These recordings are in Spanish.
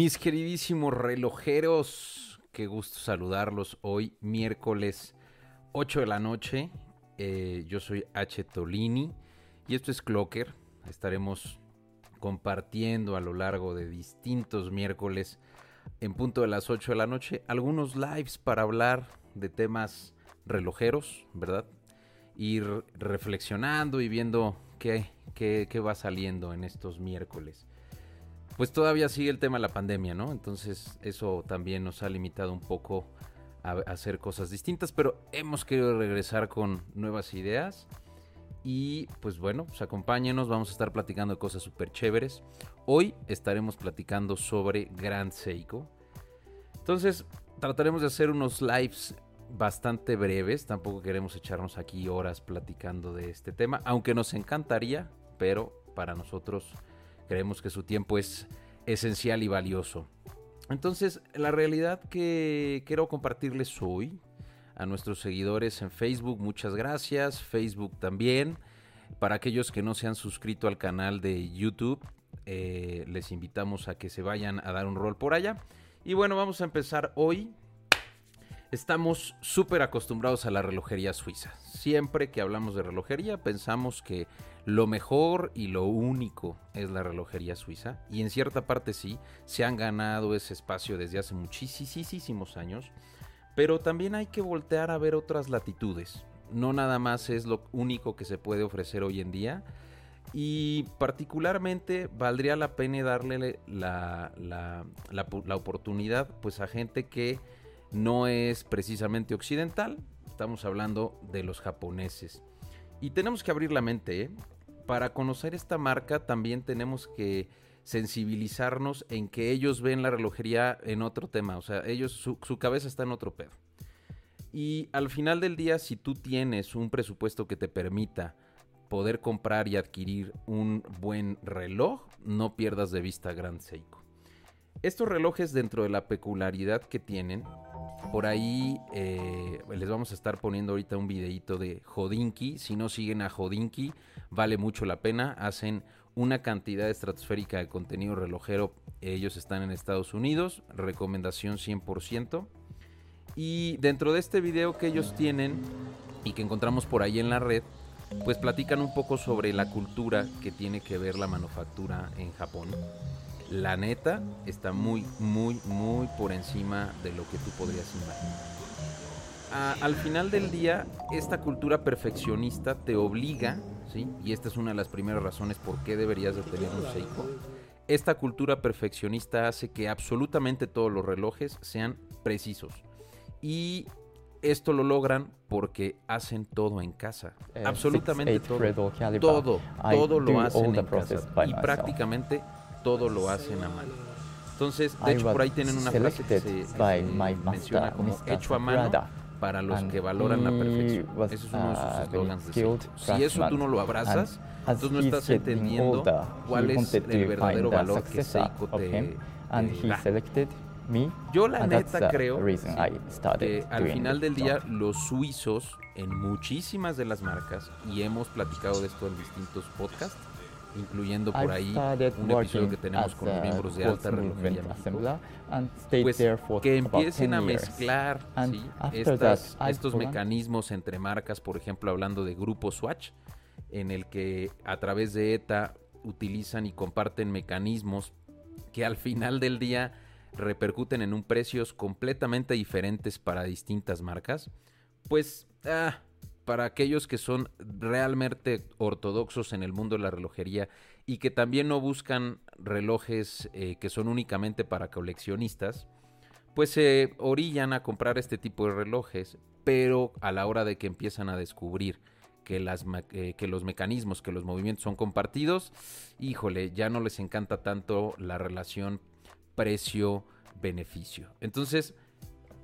Mis queridísimos relojeros, qué gusto saludarlos hoy, miércoles 8 de la noche. Eh, yo soy H. Tolini y esto es Clocker. Estaremos compartiendo a lo largo de distintos miércoles en punto de las 8 de la noche algunos lives para hablar de temas relojeros, ¿verdad? Ir reflexionando y viendo qué, qué, qué va saliendo en estos miércoles pues todavía sigue el tema de la pandemia, ¿no? Entonces eso también nos ha limitado un poco a, hacer cosas distintas, pero hemos querido regresar con nuevas ideas. Y pues bueno, pues acompáñenos, vamos a estar platicando de cosas súper chéveres. Hoy estaremos platicando sobre Grand Seiko. Entonces trataremos de hacer unos lives bastante breves, tampoco queremos echarnos aquí horas platicando de este tema, aunque nos encantaría, pero para nosotros Creemos que su tiempo es esencial y valioso. Entonces, la realidad que quiero compartirles hoy a nuestros seguidores en Facebook, muchas gracias. Facebook también. Para aquellos que no se han suscrito al canal de YouTube, eh, les invitamos a que se vayan a dar un rol por allá. Y bueno, vamos a empezar hoy. Estamos súper acostumbrados a la relojería suiza. Siempre que hablamos de relojería pensamos que lo mejor y lo único es la relojería suiza y en cierta parte sí, se han ganado ese espacio desde hace muchísimos años, pero también hay que voltear a ver otras latitudes. No nada más es lo único que se puede ofrecer hoy en día y particularmente valdría la pena darle la, la, la oportunidad pues a gente que no es precisamente occidental, estamos hablando de los japoneses. Y tenemos que abrir la mente, ¿eh? Para conocer esta marca también tenemos que sensibilizarnos en que ellos ven la relojería en otro tema, o sea, ellos, su, cabeza está en otro pedo. Y al final del día, si tú tienes un presupuesto que te permita poder comprar y adquirir un buen reloj, no pierdas de vista Grand Seiko. Estos relojes dentro de la peculiaridad que tienen por ahí eh, les vamos a estar poniendo ahorita un videito de Jodinki. Si no siguen a Jodinki, vale mucho la pena. Hacen una cantidad estratosférica de contenido relojero. Ellos están en Estados Unidos. Recomendación 100%. Y dentro de este video que ellos tienen y que encontramos por ahí en la red, pues platican un poco sobre la cultura que tiene que ver la manufactura en Japón la neta está muy, muy, muy por encima de lo que tú podrías imaginar. al final del día, esta cultura perfeccionista te obliga, ¿sí? y esta es una de las primeras razones por qué deberías de tener un Seiko. Esta cultura perfeccionista hace que absolutamente todos los relojes sean precisos. Y esto lo logran porque hacen todo en casa. Eh, absolutamente todo. Todo, todo lo hacen en casa. Y prácticamente todo lo hacen a mano. Entonces, de hecho, por ahí tienen una frase que se eh, menciona como hecho a mano para los que valoran la perfección. Ese es uno de sus eslogans de Si eso tú no lo abrazas, entonces no estás entendiendo cuál es el verdadero valor que Seiko te, da. Yo la neta creo que al final del día los suizos en muchísimas de las marcas, y hemos platicado de esto en distintos podcasts, incluyendo por ahí un episodio que tenemos con los miembros de alta relojería pues que empiecen a mezclar estos mecanismos entre marcas, por ejemplo, hablando de Grupo Swatch, en el que a través de ETA utilizan y comparten mecanismos que al final del día repercuten en un precios completamente diferentes para distintas marcas, pues ah, para aquellos que son realmente ortodoxos en el mundo de la relojería y que también no buscan relojes eh, que son únicamente para coleccionistas, pues se orillan a comprar este tipo de relojes, pero a la hora de que empiezan a descubrir que, eh, que los mecanismos, que los movimientos son compartidos, híjole, ya no les encanta tanto la relación precio-beneficio. Entonces,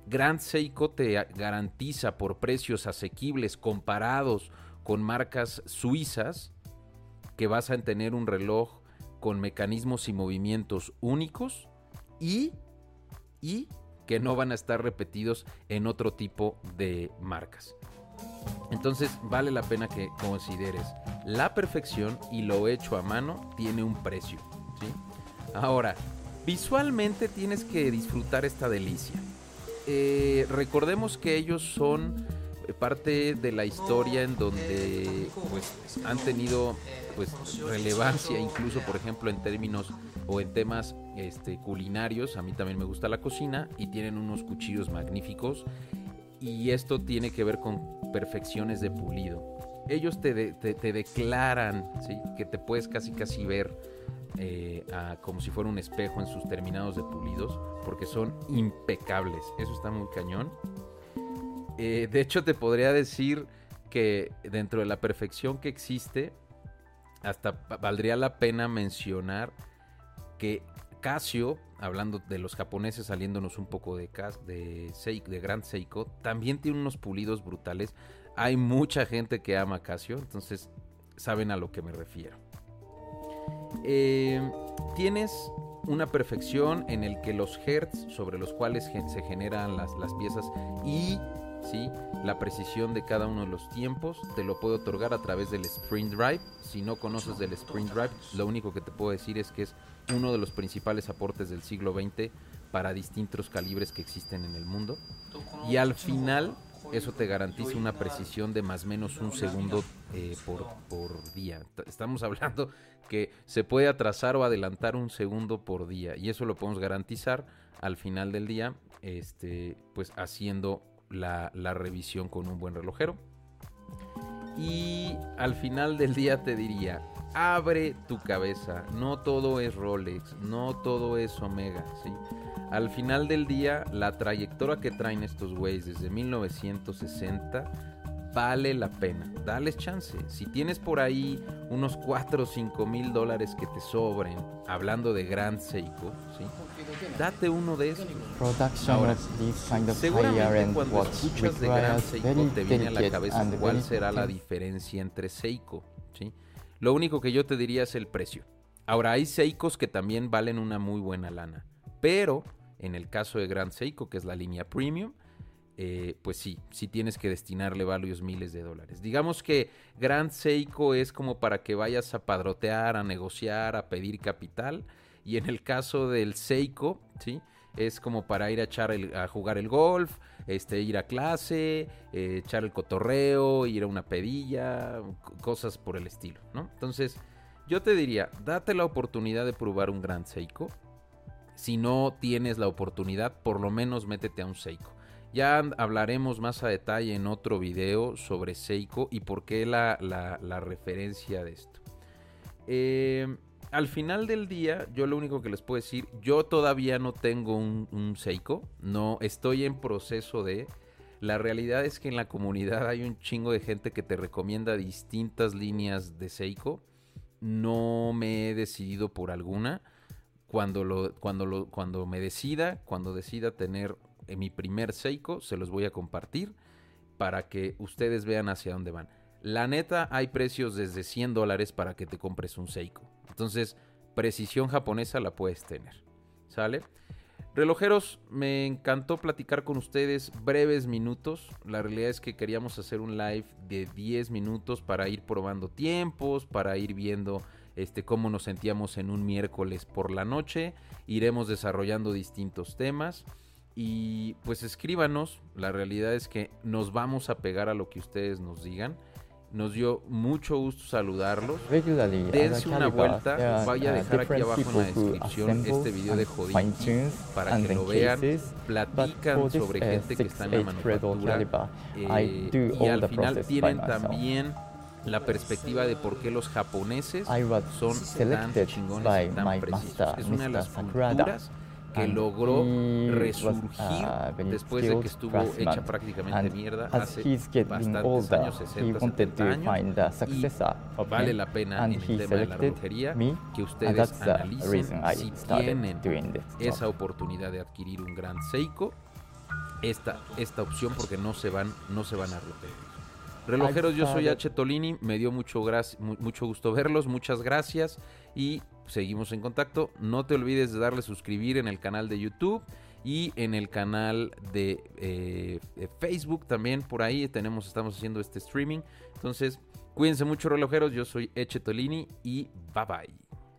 Grand Seiko te garantiza por precios asequibles comparados con marcas suizas que vas a tener un reloj con mecanismos y movimientos únicos y, y que no van a estar repetidos en otro tipo de marcas. Entonces vale la pena que consideres la perfección y lo hecho a mano tiene un precio. Ahora, Visualmente tienes que disfrutar esta delicia. Eh, recordemos que ellos son parte de la historia en donde pues han tenido pues relevancia incluso por ejemplo en términos o en temas este, culinarios. A mí también me gusta la cocina y tienen unos cuchillos magníficos. Y esto tiene que ver con perfecciones de pulido. Ellos te, declaran ¿sí? que te puedes casi casi ver eh, como si fuera un espejo en sus terminados de pulidos, porque son impecables. Eso está muy cañón. Eh, de hecho, te podría decir que dentro de la perfección que existe, hasta valdría la pena mencionar que Casio, hablando de los japoneses saliéndonos un poco de, de, de Grand Seiko, también tiene unos pulidos brutales. Hay mucha gente que ama Casio, entonces saben a lo que me refiero. Eh, tienes una perfección en el que los hertz sobre los cuales se generan las, las piezas y ¿sí? la precisión de cada uno de los tiempos te lo puedo otorgar a través del Sprint Drive. Si no conoces del Sprint Drive, lo único que te puedo decir es que es uno de los principales aportes del siglo XX para distintos calibres que existen en el mundo. Y al final eso te garantiza una precisión de más o menos un segundo eh, por, día. Estamos hablando que se puede atrasar o adelantar un segundo por día y eso lo podemos garantizar al final del día, este, pues haciendo la, la revisión con un buen relojero. Y al final del día te diría, abre tu cabeza, no todo es Rolex, no todo es Omega, ¿sí? Al final del día, la trayectoria que traen estos güeyes desde 1960 vale la pena. Dales chance. Si tienes por ahí unos 4 o 5 mil dólares que te sobren, hablando de Grand Seiko, ¿sí? date uno de esos. Ahora, seguramente cuando escuchas de Grand Seiko te viene a la cabeza cuál será la diferencia entre Seiko. ¿sí? Lo único que yo te diría es el precio. Ahora, hay Seikos que también valen una muy buena lana. Pero en el caso de Grand Seiko, que es la línea premium, eh, pues sí, sí tienes que destinarle varios miles de dólares. Digamos que Grand Seiko es como para que vayas a padrotear, a negociar, a pedir capital. Y en el caso del Seiko, ¿sí? Es como para ir a, echar a jugar el golf, este, ir a clase, eh, echar el cotorreo, ir a una pedilla, cosas por el estilo, ¿no? Entonces, yo te diría, date la oportunidad de probar un Grand Seiko si no tienes la oportunidad, por lo menos métete a un Seiko. Ya hablaremos más a detalle en otro video sobre Seiko y por qué la, referencia de esto. Em, al final del día, yo lo único que les puedo decir, yo todavía no tengo un, Seiko, no estoy en proceso de... La realidad es que en la comunidad hay un chingo de gente que te recomienda distintas líneas de Seiko. No me he decidido por alguna cuando, lo, cuando, lo, cuando me decida, cuando decida tener eh, mi primer Seiko, se los voy a compartir para que ustedes vean hacia dónde van. La neta, hay precios desde 100 dólares para que te compres un Seiko. Entonces, precisión japonesa la puedes tener. ¿Sale? Relojeros, me encantó platicar con ustedes breves minutos. La realidad es que queríamos hacer un live de 10 minutos para ir probando tiempos, para ir viendo este, cómo nos sentíamos en un miércoles por la noche. Iremos desarrollando distintos temas. Y pues escríbanos, la realidad es que nos vamos a pegar a lo que ustedes nos digan. Nos dio mucho gusto saludarlos. Dense una vuelta. Vaya a dejar aquí abajo en la descripción este video de Jodin para que lo vean. Platican sobre gente que está en la manufactura. Eh, y al final tienen también la perspectiva de por qué los japoneses son tan chingones y tan precisos. Es una de las culturas que logró resurgir uh, después de que estuvo hecha prácticamente mierda hace bastantes años, 60, 70 años. Y vale la pena en el tema de la relojería que ustedes analicen si tienen esa oportunidad de adquirir un gran Seiko, esta, esta opción porque no se van, no se van a arrepentir. Relojeros, yo soy H. Tolini, me dio mucho, mucho gusto verlos, muchas gracias y seguimos en contacto. No te olvides de darle suscribir en el canal de YouTube y en el canal de, eh, de, Facebook también, por ahí tenemos, estamos haciendo este streaming. Entonces, cuídense mucho relojeros, yo soy Eche Tolini y bye bye.